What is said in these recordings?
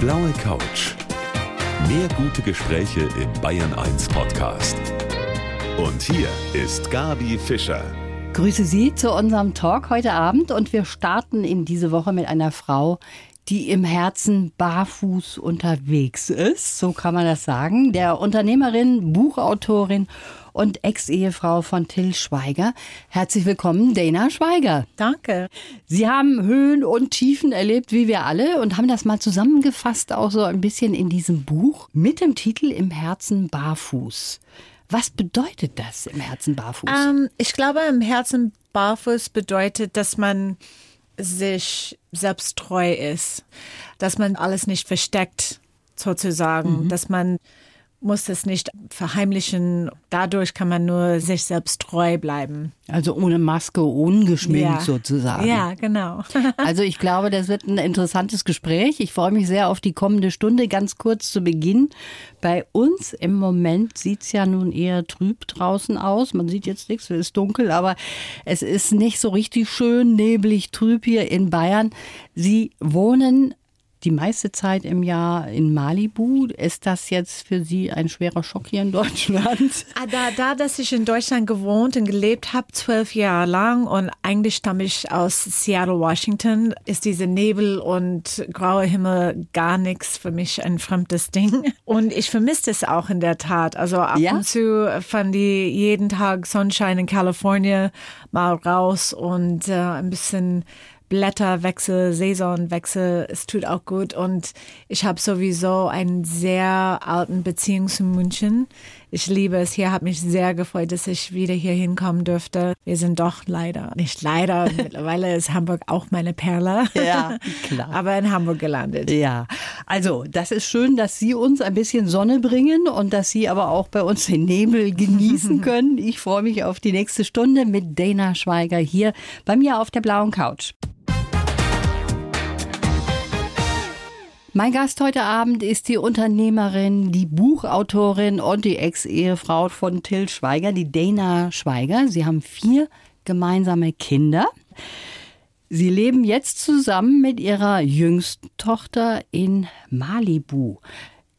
blaue Couch. Mehr gute Gespräche im Bayern 1 Podcast. Und hier ist Gabi Fischer. Grüße Sie zu unserem Talk heute Abend und wir starten in diese Woche mit einer Frau, die im Herzen barfuß unterwegs ist, so kann man das sagen. Der Unternehmerin, Buchautorin und Ex-Ehefrau von Till Schweiger. Herzlich willkommen, Dana Schweiger. Danke. Sie haben Höhen und Tiefen erlebt, wie wir alle, und haben das mal zusammengefasst, auch so ein bisschen in diesem Buch mit dem Titel Im Herzen barfuß. Was bedeutet das im Herzen barfuß? Ähm, ich glaube, im Herzen barfuß bedeutet, dass man sich selbst treu ist, dass man alles nicht versteckt, sozusagen, mhm. dass man muss es nicht verheimlichen. Dadurch kann man nur sich selbst treu bleiben. Also ohne Maske, ungeschminkt ja. sozusagen. Ja, genau. also ich glaube, das wird ein interessantes Gespräch. Ich freue mich sehr auf die kommende Stunde. Ganz kurz zu Beginn. Bei uns im Moment sieht es ja nun eher trüb draußen aus. Man sieht jetzt nichts, es ist dunkel, aber es ist nicht so richtig schön, neblig, trüb hier in Bayern. Sie wohnen die meiste Zeit im Jahr in Malibu. Ist das jetzt für Sie ein schwerer Schock hier in Deutschland? Ah, da, da dass ich in Deutschland gewohnt und gelebt habe, zwölf Jahre lang und eigentlich stamme ich aus Seattle, Washington, ist diese Nebel und graue Himmel gar nichts für mich ein fremdes Ding. Und ich vermisse es auch in der Tat. Also ab ja? und zu fand ich jeden Tag Sonnenschein in Kalifornien mal raus und äh, ein bisschen Blätterwechsel, Saisonwechsel, es tut auch gut. Und ich habe sowieso einen sehr alten Beziehung zu München. Ich liebe es hier, habe mich sehr gefreut, dass ich wieder hier hinkommen dürfte. Wir sind doch leider, nicht leider, mittlerweile ist Hamburg auch meine Perle. Ja, klar. Aber in Hamburg gelandet. Ja, also das ist schön, dass Sie uns ein bisschen Sonne bringen und dass Sie aber auch bei uns den Nebel genießen können. Ich freue mich auf die nächste Stunde mit Dana Schweiger hier bei mir auf der blauen Couch. Mein Gast heute Abend ist die Unternehmerin, die Buchautorin und die Ex-Ehefrau von Till Schweiger, die Dana Schweiger. Sie haben vier gemeinsame Kinder. Sie leben jetzt zusammen mit ihrer jüngsten Tochter in Malibu.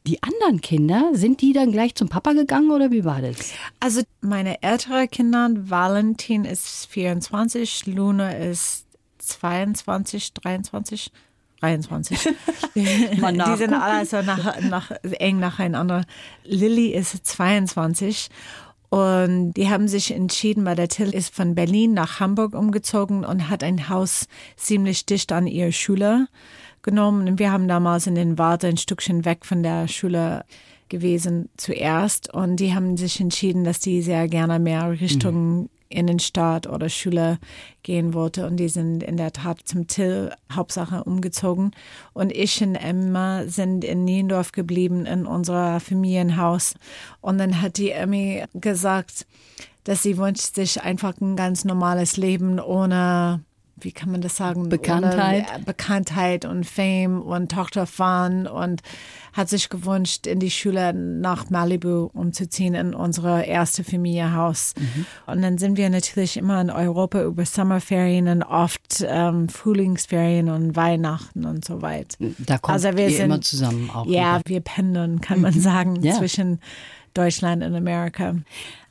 Die anderen Kinder, sind die dann gleich zum Papa gegangen oder wie war das? Also meine ältere Kinder, Valentin ist 24, Luna ist 22, 23. 23. die sind alle so nach, nach, eng nacheinander. Lilly ist 22 und die haben sich entschieden, weil der Till ist von Berlin nach Hamburg umgezogen und hat ein Haus ziemlich dicht an ihre Schule genommen. Und wir haben damals in den Warte ein Stückchen weg von der Schule gewesen zuerst. Und die haben sich entschieden, dass die sehr gerne mehr Richtung mhm. Innenstadt oder Schule gehen wollte. Und die sind in der Tat zum Till Hauptsache umgezogen. Und ich und Emma sind in Niendorf geblieben in unser Familienhaus. Und dann hat die Emmy gesagt, dass sie wünscht sich einfach ein ganz normales Leben ohne wie kann man das sagen? Bekanntheit. Ohne Bekanntheit und Fame und Tochter fahren und hat sich gewünscht, in die Schule nach Malibu umzuziehen, in unsere erste Familienhaus. Mhm. Und dann sind wir natürlich immer in Europa über Sommerferien und oft ähm, Frühlingsferien und Weihnachten und so weiter. Da kommt also wir sind, immer zusammen auch. Ja, wieder. wir pendeln, kann man mhm. sagen, ja. zwischen Deutschland und Amerika.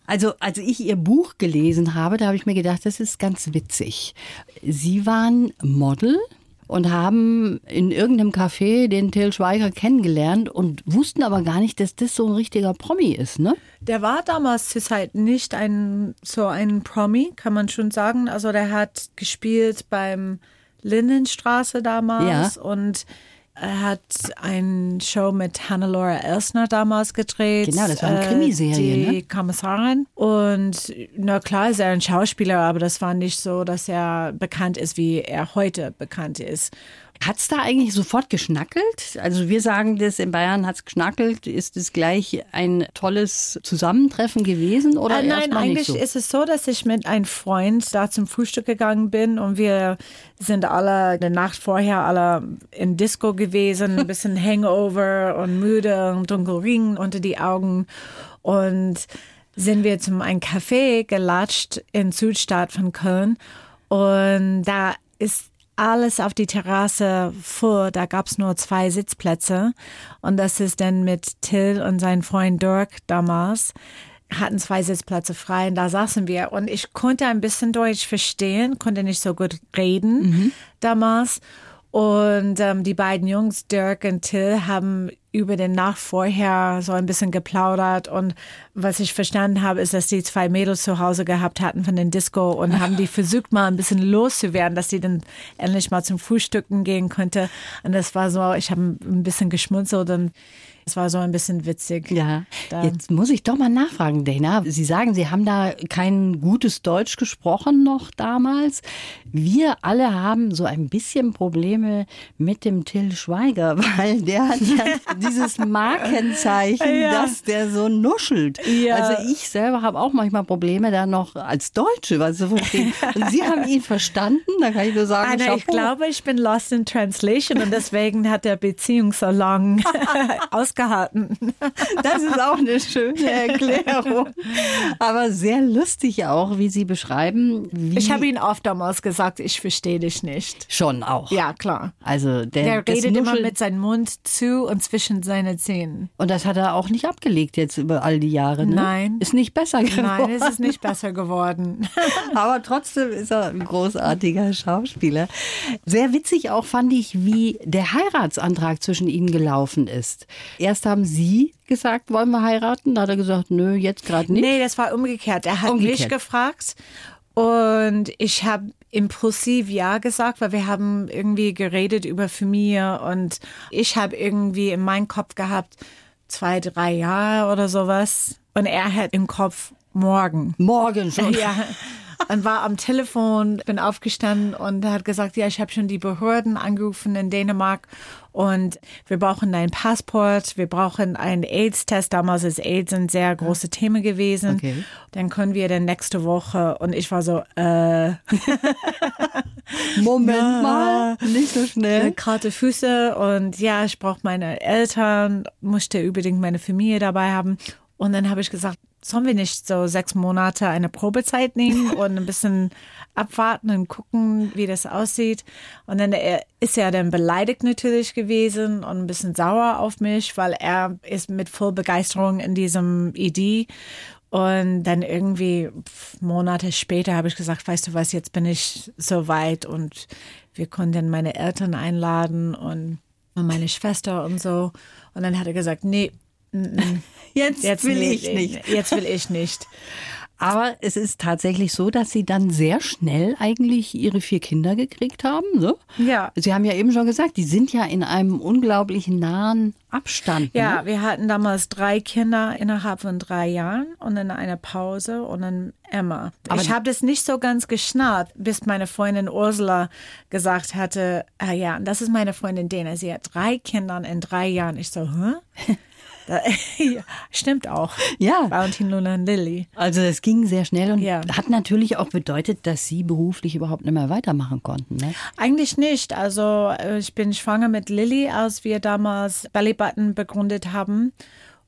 Also, als ich Ihr Buch gelesen habe, da habe ich mir gedacht, das ist ganz witzig. Sie waren Model und haben in irgendeinem Café den Till Schweiger kennengelernt und wussten aber gar nicht, dass das so ein richtiger Promi ist, ne? Der war damals zur Zeit nicht ein so ein Promi, kann man schon sagen. Also der hat gespielt beim Lindenstraße damals ja. und hat eine Show mit Hannelore Elsner damals gedreht. Genau, das war eine Krimiserie. Die ne? Kommissarin. Und na klar ist er ein Schauspieler, aber das war nicht so, dass er bekannt ist, wie er heute bekannt ist. Hat es da eigentlich sofort geschnackelt? Also wir sagen das, in Bayern hat es geschnackelt. Ist es gleich ein tolles Zusammentreffen gewesen? Oder äh, nein, eigentlich so? ist es so, dass ich mit einem Freund da zum Frühstück gegangen bin und wir sind alle eine Nacht vorher alle in Disco gewesen, ein bisschen Hangover und müde und Dunkelring unter die Augen und sind wir zum ein Café gelatscht in Südstadt von Köln und da ist alles auf die Terrasse vor. Da gab es nur zwei Sitzplätze. Und das ist dann mit Till und seinem Freund Dirk damals hatten zwei Sitzplätze frei und da saßen wir und ich konnte ein bisschen Deutsch verstehen, konnte nicht so gut reden mhm. damals. Und ähm, die beiden Jungs, Dirk und Till, haben über den Nacht vorher so ein bisschen geplaudert. Und was ich verstanden habe, ist, dass die zwei Mädels zu Hause gehabt hatten von den Disco und haben die versucht, mal ein bisschen loszuwerden, dass sie dann endlich mal zum Frühstücken gehen könnte. Und das war so, ich habe ein bisschen geschmunzelt und es war so ein bisschen witzig. Ja. Da. Jetzt muss ich doch mal nachfragen, Dana. Sie sagen, Sie haben da kein gutes Deutsch gesprochen noch damals. Wir alle haben so ein bisschen Probleme mit dem Till Schweiger, weil der hat ja dieses Markenzeichen, ja. dass der so nuschelt. Ja. Also ich selber habe auch manchmal Probleme, da noch als Deutsche was zu verstehen. Und Sie haben ihn verstanden, da kann ich nur sagen, Anna, ich glaube, ich bin lost in translation und deswegen hat der Beziehung so ausgehalten. Das ist auch eine schöne Erklärung. Aber sehr lustig auch, wie Sie beschreiben. Wie ich habe ihn oft damals gesagt, ich verstehe dich nicht. Schon auch. Ja, klar. Also der, der redet immer mit seinem Mund zu und zwischen seine Zähnen. Und das hat er auch nicht abgelegt jetzt über all die Jahre. Ne? Nein. Ist nicht besser geworden. Nein, es ist nicht besser geworden. Aber trotzdem ist er ein großartiger Schauspieler. Sehr witzig auch fand ich, wie der Heiratsantrag zwischen ihnen gelaufen ist. Erst haben Sie gesagt, wollen wir heiraten? Da hat er gesagt, nö, jetzt gerade nicht. Nee, das war umgekehrt. Er hat umgekehrt. mich gefragt und ich habe impulsiv Ja gesagt, weil wir haben irgendwie geredet über Familie und ich habe irgendwie in meinem Kopf gehabt, zwei, drei Jahre oder sowas. Und er hat im Kopf morgen. Morgen schon. Ja. und war am Telefon, bin aufgestanden und hat gesagt, ja, ich habe schon die Behörden angerufen in Dänemark und wir brauchen ein Passport, wir brauchen einen AIDS-Test. Damals ist AIDS ein sehr großes Thema gewesen. Okay. Dann können wir dann nächste Woche und ich war so, äh. Moment ja, mal, nicht so schnell. Karte Füße und ja, ich brauche meine Eltern, musste unbedingt meine Familie dabei haben. Und dann habe ich gesagt, sollen wir nicht so sechs Monate eine Probezeit nehmen und ein bisschen abwarten und gucken, wie das aussieht. Und dann ist er dann beleidigt natürlich gewesen und ein bisschen sauer auf mich, weil er ist mit voll Begeisterung in diesem Idee. Und dann irgendwie Monate später habe ich gesagt, weißt du was, jetzt bin ich so weit und wir konnten meine Eltern einladen und meine Schwester und so. Und dann hat er gesagt, nee, Jetzt, jetzt will ich nicht. Jetzt will ich nicht. Aber es ist tatsächlich so, dass Sie dann sehr schnell eigentlich Ihre vier Kinder gekriegt haben. So? Ja. Sie haben ja eben schon gesagt, die sind ja in einem unglaublich nahen Abstand. Ja, ne? wir hatten damals drei Kinder innerhalb von drei Jahren und dann eine Pause und dann Emma. Aber ich habe das nicht so ganz geschnallt, bis meine Freundin Ursula gesagt hatte, ah ja, das ist meine Freundin Dena. Sie hat drei Kinder in drei Jahren. Ich so, hä? ja, stimmt auch. Ja. Valentin, Luna und Lilly. Also es ging sehr schnell und ja. hat natürlich auch bedeutet, dass Sie beruflich überhaupt nicht mehr weitermachen konnten. Ne? Eigentlich nicht. Also äh, ich bin schwanger mit Lilly, als wir damals Belly Button begründet haben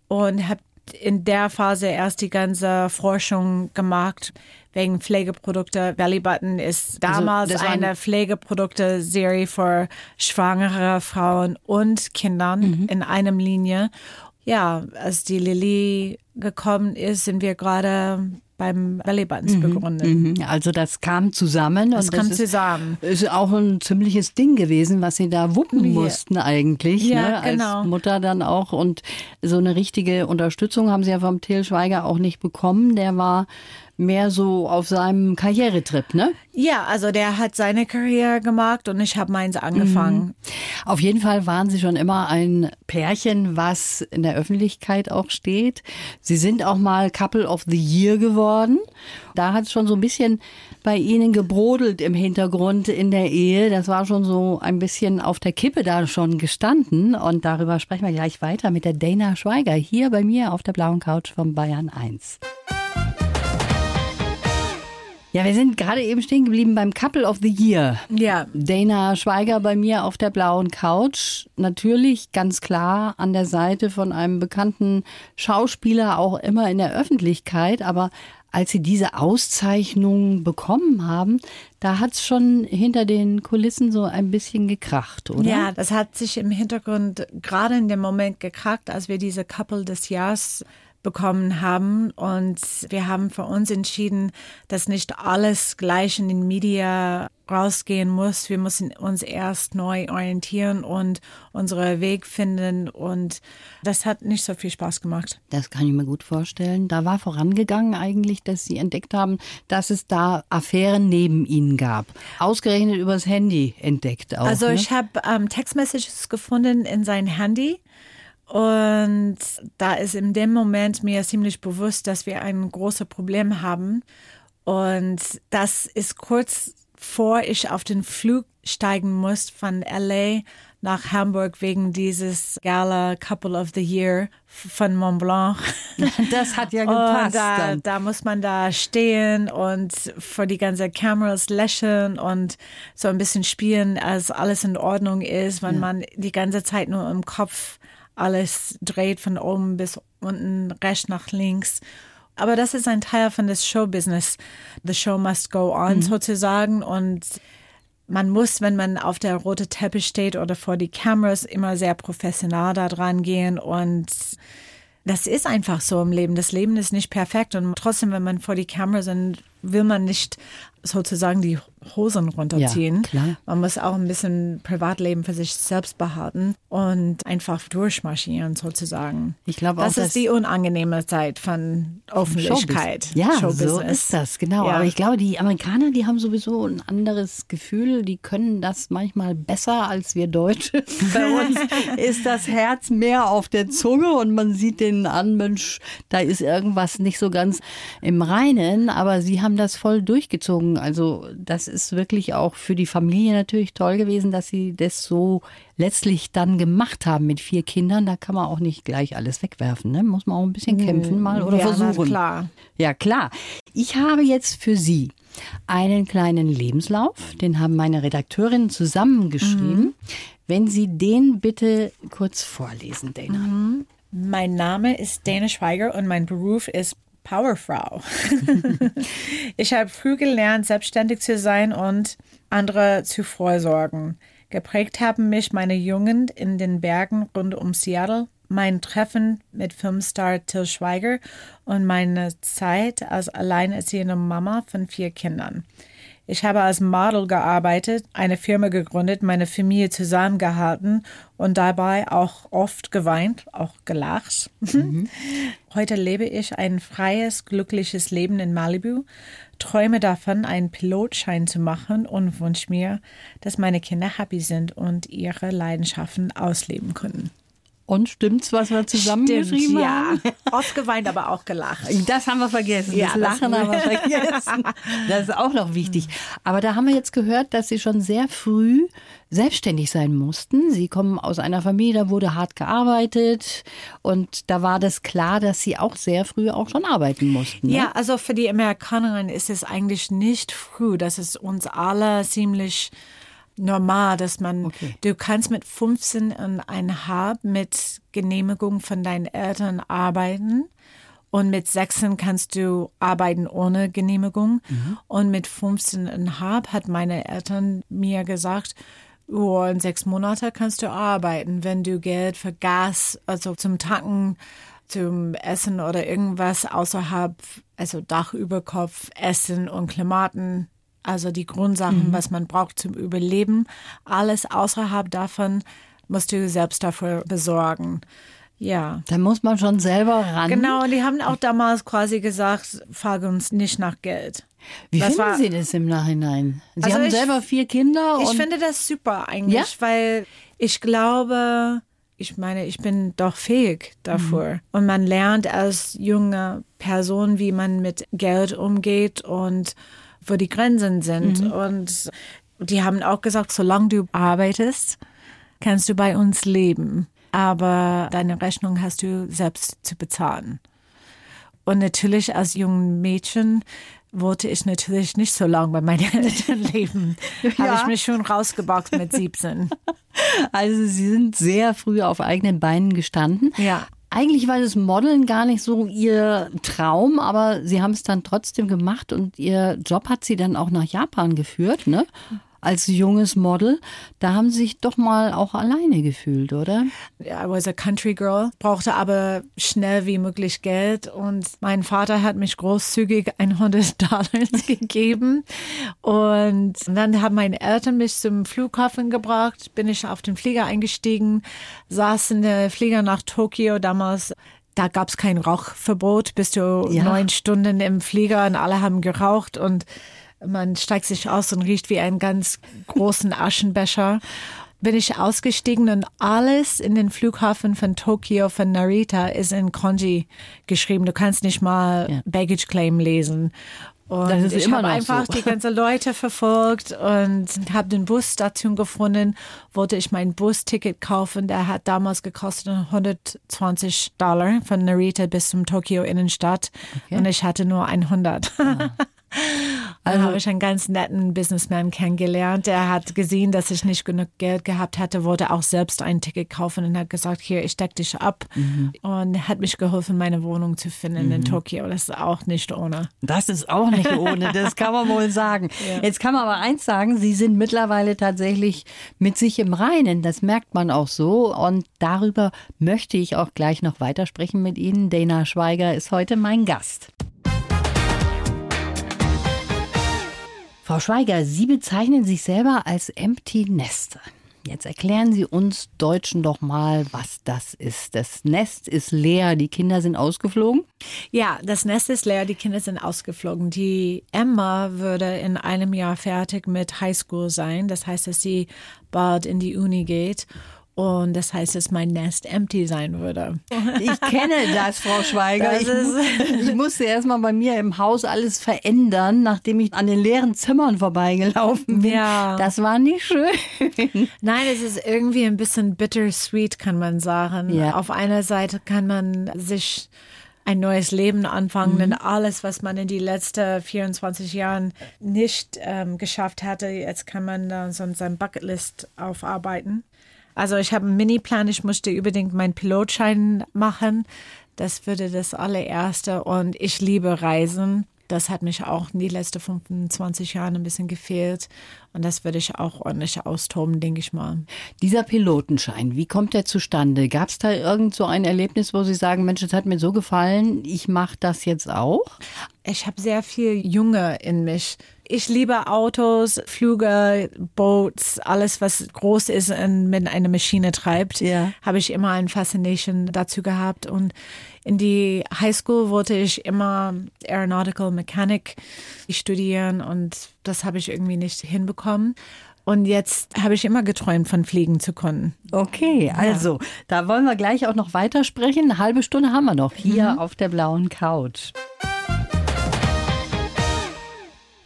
und habe in der Phase erst die ganze Forschung gemacht wegen Pflegeprodukte. Belly Button ist also, damals also eine Pflegeprodukte-Serie für schwangere Frauen und Kindern mhm. in einem Linie ja, als die Lilly gekommen ist, sind wir gerade beim Balletbands mhm, begründet. Mhm. Also das kam zusammen. Das kam das zusammen. Ist, ist auch ein ziemliches Ding gewesen, was sie da wuppen ja. mussten eigentlich. Ja, ne? Als genau. Mutter dann auch. Und so eine richtige Unterstützung haben sie ja vom Till Schweiger auch nicht bekommen. Der war mehr so auf seinem Karrieretrip, ne? Ja, also der hat seine Karriere gemacht und ich habe meins angefangen. Mhm. Auf jeden Fall waren Sie schon immer ein Pärchen, was in der Öffentlichkeit auch steht. Sie sind auch mal Couple of the Year geworden. Da hat es schon so ein bisschen bei Ihnen gebrodelt im Hintergrund in der Ehe. Das war schon so ein bisschen auf der Kippe da schon gestanden. Und darüber sprechen wir gleich weiter mit der Dana Schweiger hier bei mir auf der blauen Couch von Bayern 1. Ja, wir sind gerade eben stehen geblieben beim Couple of the Year. Ja. Dana Schweiger bei mir auf der blauen Couch. Natürlich ganz klar an der Seite von einem bekannten Schauspieler, auch immer in der Öffentlichkeit. Aber als sie diese Auszeichnung bekommen haben, da hat es schon hinter den Kulissen so ein bisschen gekracht, oder? Ja, das hat sich im Hintergrund gerade in dem Moment gekracht, als wir diese Couple des Jahres bekommen haben. Und wir haben für uns entschieden, dass nicht alles gleich in den Media rausgehen muss. Wir müssen uns erst neu orientieren und unseren Weg finden. Und das hat nicht so viel Spaß gemacht. Das kann ich mir gut vorstellen. Da war vorangegangen eigentlich, dass Sie entdeckt haben, dass es da Affären neben Ihnen gab. Ausgerechnet übers Handy entdeckt auch. Also ne? ich habe ähm, Textmessages gefunden in sein Handy und da ist in dem Moment mir ziemlich bewusst, dass wir ein großes Problem haben. Und das ist kurz vor ich auf den Flug steigen muss von LA nach Hamburg wegen dieses Gala Couple of the Year von Mont Blanc. Das hat ja gepasst. Da, da, muss man da stehen und vor die ganze Kameras lächeln und so ein bisschen spielen, als alles in Ordnung ist, wenn ja. man die ganze Zeit nur im Kopf alles dreht von oben bis unten, rechts nach links. Aber das ist ein Teil von des Showbusiness. The show must go on mhm. sozusagen und man muss, wenn man auf der rote Teppich steht oder vor die Kameras, immer sehr professional da dran gehen und das ist einfach so im Leben. Das Leben ist nicht perfekt und trotzdem, wenn man vor die Kamera sind, will man nicht sozusagen die Hosen runterziehen. Ja, klar. Man muss auch ein bisschen Privatleben für sich selbst behalten und einfach durchmarschieren sozusagen. Ich glaube das auch, ist die unangenehme Zeit von Öffentlichkeit. Showbiz. Ja, Showbusiness. so ist das, genau. Ja. Aber ich glaube, die Amerikaner, die haben sowieso ein anderes Gefühl. Die können das manchmal besser als wir Deutsche. Bei uns ist das Herz mehr auf der Zunge und man sieht den an, Mensch, da ist irgendwas nicht so ganz im Reinen, aber sie haben das voll durchgezogen. Also das ist wirklich auch für die Familie natürlich toll gewesen, dass sie das so letztlich dann gemacht haben mit vier Kindern. Da kann man auch nicht gleich alles wegwerfen. Ne? Muss man auch ein bisschen kämpfen mal oder ja, versuchen. klar. Ja, klar. Ich habe jetzt für Sie einen kleinen Lebenslauf. Den haben meine Redakteurinnen zusammengeschrieben. Mhm. Wenn Sie den bitte kurz vorlesen, Dana. Mhm. Mein Name ist Dana Schweiger und mein Beruf ist Powerfrau. ich habe früh gelernt, selbstständig zu sein und andere zu vorsorgen. Geprägt haben mich meine Jugend in den Bergen rund um Seattle, mein Treffen mit Filmstar Till Schweiger und meine Zeit als alleinerziehende Mama von vier Kindern. Ich habe als Model gearbeitet, eine Firma gegründet, meine Familie zusammengehalten und dabei auch oft geweint, auch gelacht. Mhm. Heute lebe ich ein freies, glückliches Leben in Malibu, träume davon, einen Pilotschein zu machen und wünsche mir, dass meine Kinder happy sind und ihre Leidenschaften ausleben können. Und stimmt's, was wir zusammengeschrieben Stimmt, haben? Ja. Oft geweint, aber auch gelacht. Das haben wir vergessen. Ja, das Lachen das haben wir vergessen. Das ist auch noch wichtig. Aber da haben wir jetzt gehört, dass Sie schon sehr früh selbstständig sein mussten. Sie kommen aus einer Familie, da wurde hart gearbeitet und da war das klar, dass Sie auch sehr früh auch schon arbeiten mussten. Ne? Ja, also für die Amerikanerin ist es eigentlich nicht früh. Das ist uns alle ziemlich normal, dass man, okay. du kannst mit 15 und ein halb mit Genehmigung von deinen Eltern arbeiten. Und mit 16 kannst du arbeiten ohne Genehmigung. Mhm. Und mit 15,5 hat meine Eltern mir gesagt, oh, in sechs Monate kannst du arbeiten, wenn du Geld für Gas, also zum Tanken, zum Essen oder irgendwas außerhalb, also Dach über Kopf, Essen und Klimaten also die Grundsachen, mhm. was man braucht zum Überleben. Alles außerhalb davon musst du selbst dafür besorgen. Ja. Da muss man schon selber ran. Genau, und die haben auch damals quasi gesagt, frage uns nicht nach Geld. Wie das finden war, Sie das im Nachhinein? Sie also haben ich, selber vier Kinder. ich finde das super eigentlich, ja? weil ich glaube, ich meine, ich bin doch fähig dafür. Mhm. Und man lernt als junge Person, wie man mit Geld umgeht und wo die Grenzen sind. Mhm. Und die haben auch gesagt, solange du arbeitest, kannst du bei uns leben. Aber deine Rechnung hast du selbst zu bezahlen. Und natürlich als jungen Mädchen wollte ich natürlich nicht so lange bei meinen Eltern leben. Ja. Habe ich mich schon rausgeboxt mit 17. Also Sie sind sehr früh auf eigenen Beinen gestanden. Ja. Eigentlich war das Modeln gar nicht so Ihr Traum, aber Sie haben es dann trotzdem gemacht und Ihr Job hat Sie dann auch nach Japan geführt, ne? Als junges Model, da haben Sie sich doch mal auch alleine gefühlt, oder? I was a country girl, brauchte aber schnell wie möglich Geld und mein Vater hat mich großzügig 100 Dollar gegeben. Und dann haben meine Eltern mich zum Flughafen gebracht, bin ich auf den Flieger eingestiegen, saß in der Flieger nach Tokio damals. Da gab es kein Rauchverbot, bist du ja. neun Stunden im Flieger und alle haben geraucht. Und man steigt sich aus und riecht wie einen ganz großen Aschenbecher. Bin ich ausgestiegen und alles in den Flughafen von Tokio, von Narita, ist in Konji geschrieben. Du kannst nicht mal ja. Baggage Claim lesen. Und ich habe einfach so. die ganzen Leute verfolgt und habe den Busstation gefunden, wollte ich mein Busticket kaufen. Der hat damals gekostet 120 Dollar von Narita bis zum Tokio Innenstadt okay. und ich hatte nur 100. Ja. Also habe ich einen ganz netten Businessman kennengelernt. Der hat gesehen, dass ich nicht genug Geld gehabt hatte, wollte auch selbst ein Ticket kaufen und hat gesagt, hier, ich deck dich ab. Mhm. Und hat mich geholfen, meine Wohnung zu finden mhm. in Tokio. Das ist auch nicht ohne. Das ist auch nicht ohne, das kann man wohl sagen. Ja. Jetzt kann man aber eins sagen, Sie sind mittlerweile tatsächlich mit sich im Reinen. Das merkt man auch so. Und darüber möchte ich auch gleich noch weitersprechen mit Ihnen. Dana Schweiger ist heute mein Gast. Frau Schweiger, Sie bezeichnen sich selber als Empty Nester. Jetzt erklären Sie uns Deutschen doch mal, was das ist. Das Nest ist leer, die Kinder sind ausgeflogen? Ja, das Nest ist leer, die Kinder sind ausgeflogen. Die Emma würde in einem Jahr fertig mit Highschool sein. Das heißt, dass sie bald in die Uni geht. Und das heißt, dass mein Nest empty sein würde. Ich kenne das, Frau Schweiger. Das ich, ich musste erstmal bei mir im Haus alles verändern, nachdem ich an den leeren Zimmern vorbeigelaufen bin. Ja. Das war nicht schön. Nein, es ist irgendwie ein bisschen bittersweet, kann man sagen. Ja. Auf einer Seite kann man sich ein neues Leben anfangen, mhm. denn alles, was man in die letzten 24 Jahren nicht ähm, geschafft hatte, jetzt kann man da so seine Bucketlist aufarbeiten. Also ich habe einen Mini-Plan, ich musste unbedingt meinen Pilotschein machen. Das würde das allererste und ich liebe Reisen. Das hat mich auch in die letzten 25 Jahren ein bisschen gefehlt. Und das würde ich auch ordentlich austoben, denke ich mal. Dieser Pilotenschein, wie kommt der zustande? Gab es da irgend so ein Erlebnis, wo Sie sagen, Mensch, es hat mir so gefallen, ich mache das jetzt auch? Ich habe sehr viel Junge in mich ich liebe Autos, Flüge, Boats, alles, was groß ist und mit einer Maschine treibt, ja. habe ich immer ein Fascination dazu gehabt. Und in die Highschool wollte ich immer Aeronautical Mechanic studieren und das habe ich irgendwie nicht hinbekommen. Und jetzt habe ich immer geträumt, von Fliegen zu können. Okay, also ja. da wollen wir gleich auch noch weitersprechen. Eine halbe Stunde haben wir noch hier mhm. auf der blauen Couch.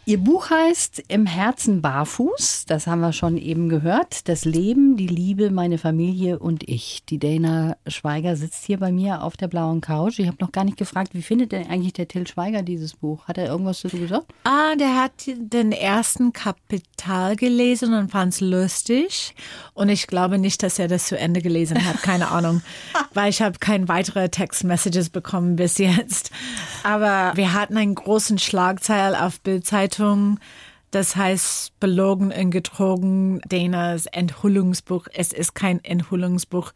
Ihr Buch heißt Im Herzen barfuß. Das haben wir schon eben gehört. Das Leben, die Liebe, meine Familie und ich. Die Dana Schweiger sitzt hier bei mir auf der blauen Couch. Ich habe noch gar nicht gefragt, wie findet denn eigentlich der Till Schweiger dieses Buch? Hat er irgendwas dazu gesagt? Ah, der hat den ersten Kapital gelesen und fand es lustig. Und ich glaube nicht, dass er das zu Ende gelesen hat. Keine Ahnung. Weil ich habe keine weitere Textmessages bekommen bis jetzt. Aber wir hatten einen großen Schlagzeil auf Bildzeitung Zeitung. Das heißt Belogen und Getrogen, Danas Enthüllungsbuch. Es ist kein Enthüllungsbuch,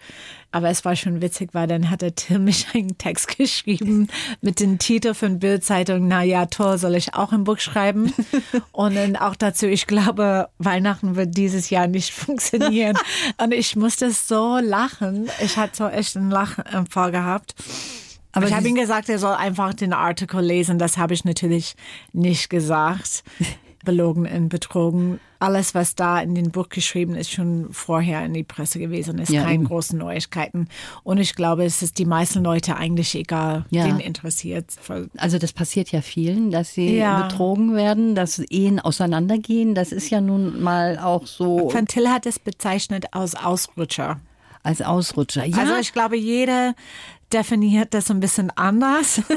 aber es war schon witzig, weil dann hat der Tim mich einen Text geschrieben mit dem Titel von Bildzeitung. Na ja, toll, soll ich auch ein Buch schreiben? Und dann auch dazu, ich glaube, Weihnachten wird dieses Jahr nicht funktionieren. Und ich musste so lachen. Ich hatte so echt einen Lachen vorgehabt. Aber ich habe ihm gesagt, er soll einfach den Artikel lesen. Das habe ich natürlich nicht gesagt. Belogen und betrogen. Alles, was da in dem Buch geschrieben ist, schon vorher in die Presse gewesen, ist ja, keine großen Neuigkeiten. Und ich glaube, es ist die meisten Leute eigentlich egal, ja. denen interessiert. Also das passiert ja vielen, dass sie ja. betrogen werden, dass Ehen auseinandergehen. Das ist ja nun mal auch so. Van Till hat es bezeichnet als Ausrutscher. Als Ausrutscher, ja. Also ich glaube, jeder definiert das ein bisschen anders.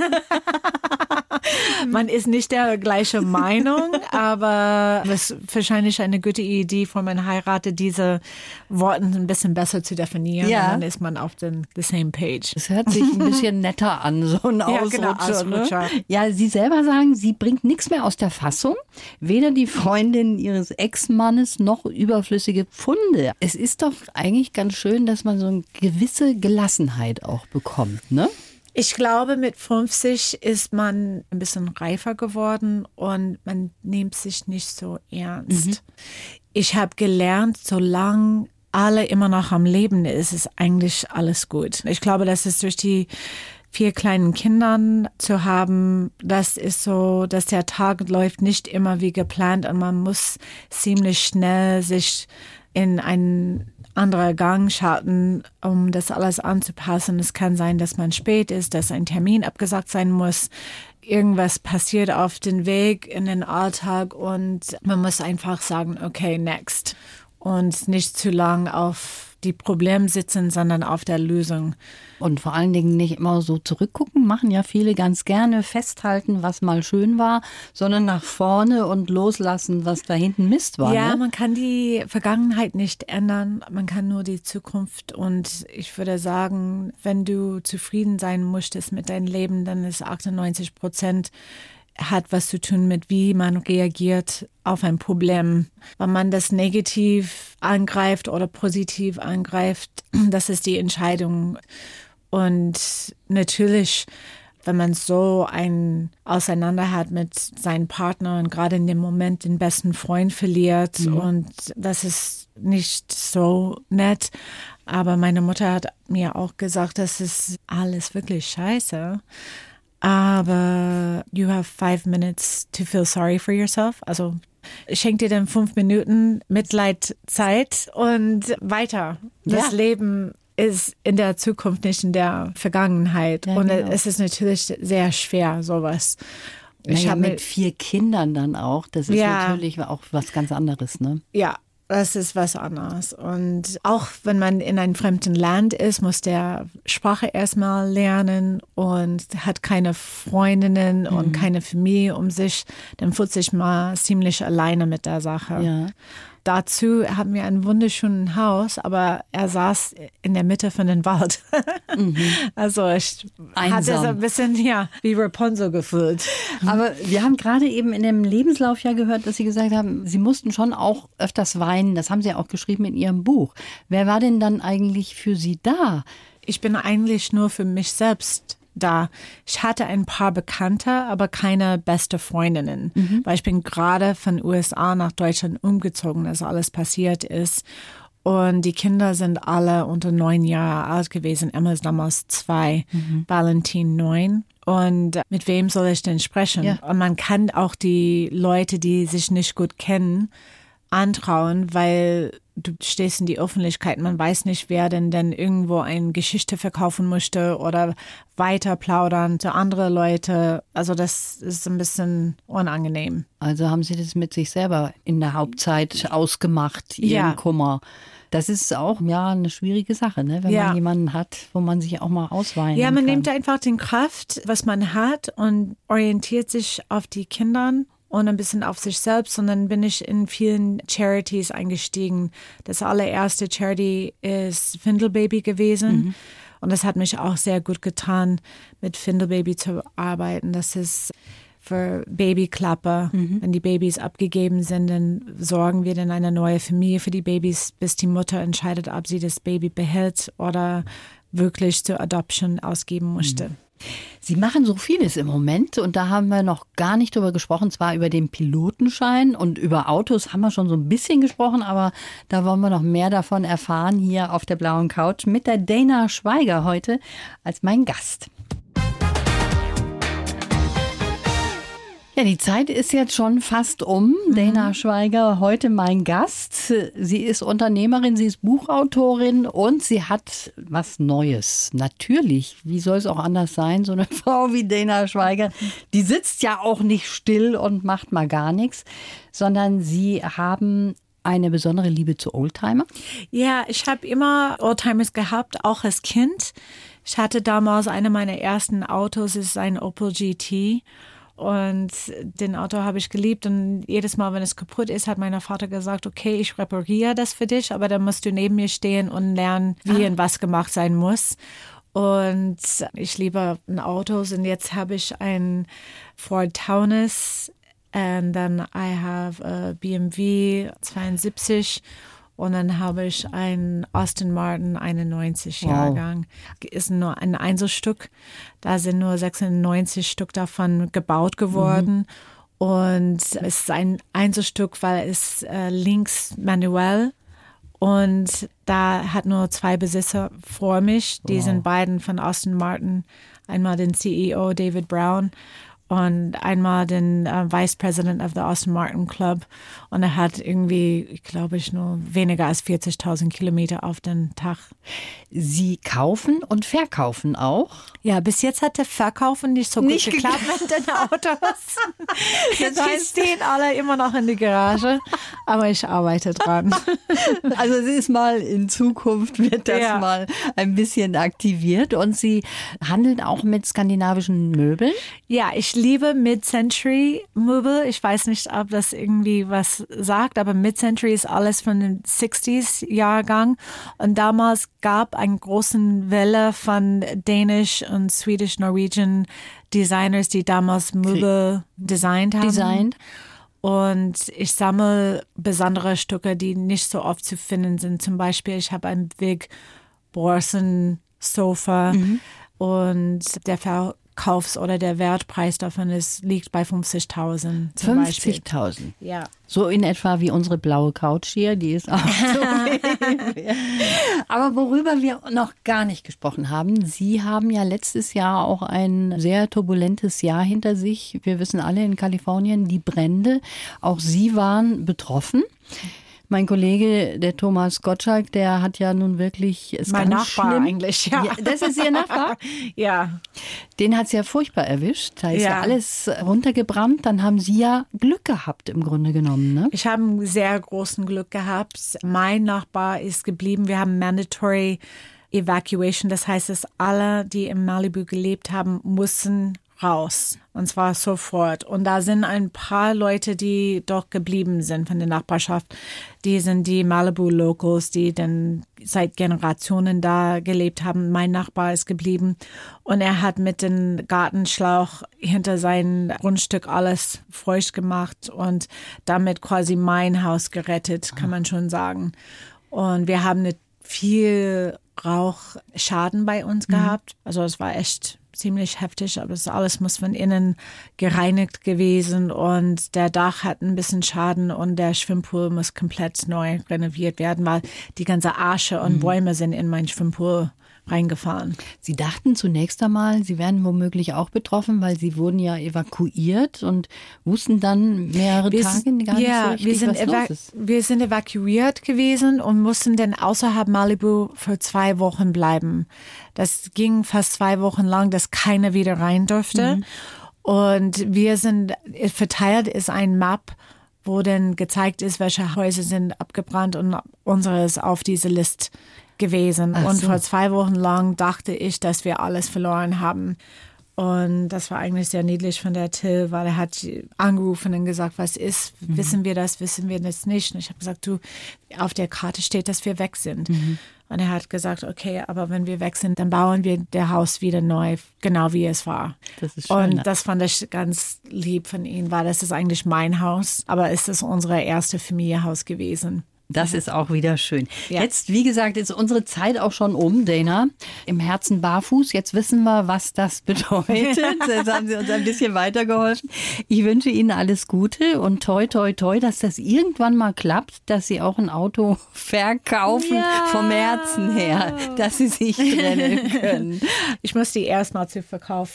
Man ist nicht der gleiche Meinung, aber es ist wahrscheinlich eine gute Idee, wenn man heiratet, diese Worte ein bisschen besser zu definieren. Ja. Dann ist man auf den the same page. Es hört sich ein bisschen netter an, so ein ja, Ausrutscher. Genau, Ausrutscher. Ne? Ja, Sie selber sagen, Sie bringt nichts mehr aus der Fassung. Weder die Freundin Ihres Ex-Mannes noch überflüssige Pfunde. Es ist doch eigentlich ganz schön, dass man so eine gewisse Gelassenheit auch bekommt, ne? Ich glaube, mit 50 ist man ein bisschen reifer geworden und man nimmt sich nicht so ernst. Mhm. Ich habe gelernt, solange alle immer noch am Leben ist, ist eigentlich alles gut. Ich glaube, das ist durch die vier kleinen Kindern zu haben, das ist so, dass der Tag läuft nicht immer wie geplant und man muss ziemlich schnell sich in einen anderer Gang schalten, um das alles anzupassen. Es kann sein, dass man spät ist, dass ein Termin abgesagt sein muss. Irgendwas passiert auf den Weg in den Alltag und man muss einfach sagen, okay, next. Und nicht zu lang auf die Probleme sitzen, sondern auf der Lösung. Und vor allen Dingen nicht immer so zurückgucken, machen ja viele ganz gerne, festhalten, was mal schön war, sondern nach vorne und loslassen, was da hinten Mist war. Ja, ne? man kann die Vergangenheit nicht ändern, man kann nur die Zukunft. Und ich würde sagen, wenn du zufrieden sein möchtest mit deinem Leben, dann ist 98 Prozent hat was zu tun mit, wie man reagiert auf ein Problem. Wenn man das negativ angreift oder positiv angreift, das ist die Entscheidung. Und natürlich, wenn man so ein Auseinander hat mit seinem Partner und gerade in dem Moment den besten Freund verliert mhm. und das ist nicht so nett. Aber meine Mutter hat mir auch gesagt, das ist alles wirklich scheiße aber you have five minutes to feel sorry for yourself. Also schenk dir dann fünf Minuten Mitleidzeit und weiter. Das ja. Leben ist in der Zukunft, nicht in der Vergangenheit. Ja, und genau. es ist natürlich sehr schwer, sowas. Ich habe mit vier Kindern dann auch. Das ist ja. natürlich auch was ganz anderes, ne? Ja, das ist was anderes. Und auch wenn man in einem fremden Land ist, muss der Sprache erstmal lernen und hat keine Freundinnen mhm. und keine Familie um sich, dann fühlt sich mal ziemlich alleine mit der Sache. Ja. Dazu haben wir ein wunderschönes Haus, aber er saß in der Mitte von dem Wald. Mhm. Also ich Einsam. hatte so ein bisschen ja, wie Rapunzel gefühlt. Aber wir haben gerade eben in dem Lebenslauf ja gehört, dass Sie gesagt haben, Sie mussten schon auch öfters weinen. Das haben Sie auch geschrieben in Ihrem Buch. Wer war denn dann eigentlich für Sie da? Ich bin eigentlich nur für mich selbst da. Ich hatte ein paar Bekannte, aber keine beste Freundinnen, mhm. weil ich bin gerade von USA nach Deutschland umgezogen, als alles passiert ist. Und die Kinder sind alle unter neun Jahre alt gewesen. Emma ist damals zwei, mhm. Valentin neun. Und mit wem soll ich denn sprechen? Ja. Und man kann auch die Leute, die sich nicht gut kennen, antrauen, weil du stehst in die Öffentlichkeit, man weiß nicht, wer denn denn irgendwo eine Geschichte verkaufen möchte oder weiter plaudern zu anderen Leute. Also das ist ein bisschen unangenehm. Also haben Sie das mit sich selber in der Hauptzeit ausgemacht, Ihren ja. Kummer. Das ist auch ja eine schwierige Sache, ne? wenn ja. man jemanden hat, wo man sich auch mal ausweinen Ja, man kann. nimmt einfach den Kraft, was man hat und orientiert sich auf die Kinder und ein bisschen auf sich selbst. Und dann bin ich in vielen Charities eingestiegen. Das allererste Charity ist Findelbaby gewesen. Mhm. Und das hat mich auch sehr gut getan, mit Findelbaby zu arbeiten. Das ist für Babyklappe. Mhm. Wenn die Babys abgegeben sind, dann sorgen wir dann eine neue Familie für die Babys, bis die Mutter entscheidet, ob sie das Baby behält oder wirklich zur Adoption ausgeben möchte. Mhm. Sie machen so vieles im Moment und da haben wir noch gar nicht drüber gesprochen, zwar über den Pilotenschein und über Autos haben wir schon so ein bisschen gesprochen, aber da wollen wir noch mehr davon erfahren hier auf der blauen Couch mit der Dana Schweiger heute als mein Gast. Ja, die Zeit ist jetzt schon fast um. Mhm. Dana Schweiger, heute mein Gast. Sie ist Unternehmerin, sie ist Buchautorin und sie hat was Neues. Natürlich, wie soll es auch anders sein, so eine Frau wie Dana Schweiger, die sitzt ja auch nicht still und macht mal gar nichts, sondern sie haben eine besondere Liebe zu Oldtimer? Ja, ich habe immer Oldtimers gehabt, auch als Kind. Ich hatte damals eine meiner ersten Autos, ist ein Opel GT. Und den Auto habe ich geliebt. Und jedes Mal, wenn es kaputt ist, hat mein Vater gesagt, okay, ich repariere das für dich, aber dann musst du neben mir stehen und lernen, wie ah. und was gemacht sein muss. Und ich liebe Autos und jetzt habe ich ein Ford Taunus und dann I have a BMW 72 und dann habe ich ein Austin Martin 91 wow. Jahrgang. Ist nur ein Einzelstück. Da sind nur 96 Stück davon gebaut geworden. Mhm. Und es ist ein Einzelstück, weil es äh, links manuell und da hat nur zwei Besitzer vor mich. Die wow. sind beiden von Austin Martin. Einmal den CEO David Brown und einmal den äh, Vice President of the Austin Martin Club. Und er hat irgendwie, glaube ich, nur weniger als 40.000 Kilometer auf den Tag. Sie kaufen und verkaufen auch? Ja, bis jetzt hat der Verkaufen nicht so nicht gut geklappt mit den Autos. Jetzt heißt, stehen alle immer noch in der Garage, aber ich arbeite dran. Also es ist mal in Zukunft wird das ja. mal ein bisschen aktiviert und Sie handeln auch mit skandinavischen Möbeln? Ja, ich liebe Mid-Century Möbel. Ich weiß nicht, ob das irgendwie was sagt, aber Mid-Century ist alles von den 60s Jahrgang. Und damals gab einen großen Welle von Danish und Swedish Norwegian Designers, die damals Möbel designt haben. Designt. Und ich sammle besondere Stücke, die nicht so oft zu finden sind. Zum Beispiel, ich habe ein Big Borsen Sofa mhm. und der Ver Kaufs- oder der Wertpreis davon ist, liegt bei 50.000. 50.000? Ja. So in etwa wie unsere blaue Couch hier, die ist auch so. Aber worüber wir noch gar nicht gesprochen haben, Sie haben ja letztes Jahr auch ein sehr turbulentes Jahr hinter sich. Wir wissen alle in Kalifornien die Brände. Auch Sie waren betroffen. Mein Kollege, der Thomas Gottschalk, der hat ja nun wirklich. Es mein Nachbar schlimm. eigentlich, ja. ja. Das ist Ihr Nachbar? ja. Den hat es ja furchtbar erwischt. Da ist ja. ja. alles runtergebrannt. Dann haben Sie ja Glück gehabt, im Grunde genommen. Ne? Ich habe einen sehr großen Glück gehabt. Mein Nachbar ist geblieben. Wir haben mandatory Evacuation. Das heißt, dass alle, die im Malibu gelebt haben, mussten raus. Und zwar sofort. Und da sind ein paar Leute, die doch geblieben sind von der Nachbarschaft. Die sind die Malibu Locals, die dann seit Generationen da gelebt haben. Mein Nachbar ist geblieben. Und er hat mit dem Gartenschlauch hinter sein Grundstück alles feucht gemacht und damit quasi mein Haus gerettet, kann man schon sagen. Und wir haben nicht viel Rauchschaden bei uns mhm. gehabt. Also es war echt ziemlich heftig, aber das alles muss von innen gereinigt gewesen und der Dach hat ein bisschen Schaden und der Schwimmpool muss komplett neu renoviert werden, weil die ganze Asche und mhm. Bäume sind in mein Schwimmpool reingefahren. Sie dachten zunächst einmal, Sie wären womöglich auch betroffen, weil Sie wurden ja evakuiert und wussten dann mehrere wir Tage gar ja, nicht so richtig, wir sind was los ist. Wir sind evakuiert gewesen und mussten dann außerhalb Malibu für zwei Wochen bleiben. Das ging fast zwei Wochen lang, dass keiner wieder rein durfte. Mhm. Und wir sind verteilt ist ein Map, wo dann gezeigt ist, welche Häuser sind abgebrannt und unseres auf diese Liste gewesen. Ach und so. vor zwei Wochen lang dachte ich, dass wir alles verloren haben. Und das war eigentlich sehr niedlich von der Till, weil er hat angerufen und gesagt, was ist, mhm. wissen wir das, wissen wir das nicht. Und ich habe gesagt, du, auf der Karte steht, dass wir weg sind. Mhm. Und er hat gesagt, okay, aber wenn wir weg sind, dann bauen wir der Haus wieder neu, genau wie es war. Das ist schön. Und das fand ich ganz lieb von ihm, weil das ist eigentlich mein Haus, aber es ist unser erste Familienhaus gewesen. Das ist auch wieder schön. Ja. Jetzt, wie gesagt, ist unsere Zeit auch schon um, Dana. Im Herzen barfuß. Jetzt wissen wir, was das bedeutet. Jetzt haben Sie uns ein bisschen weitergeholfen. Ich wünsche Ihnen alles Gute und toi, toi, toi, dass das irgendwann mal klappt, dass Sie auch ein Auto verkaufen ja. vom Herzen her, dass Sie sich trennen können. Ich muss die erstmal zu Verkauf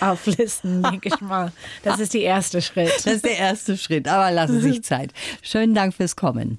auflisten, denke ich mal. Das ist der erste Schritt. Das ist der erste Schritt, aber lassen Sie sich Zeit. Schönen Dank fürs Kommen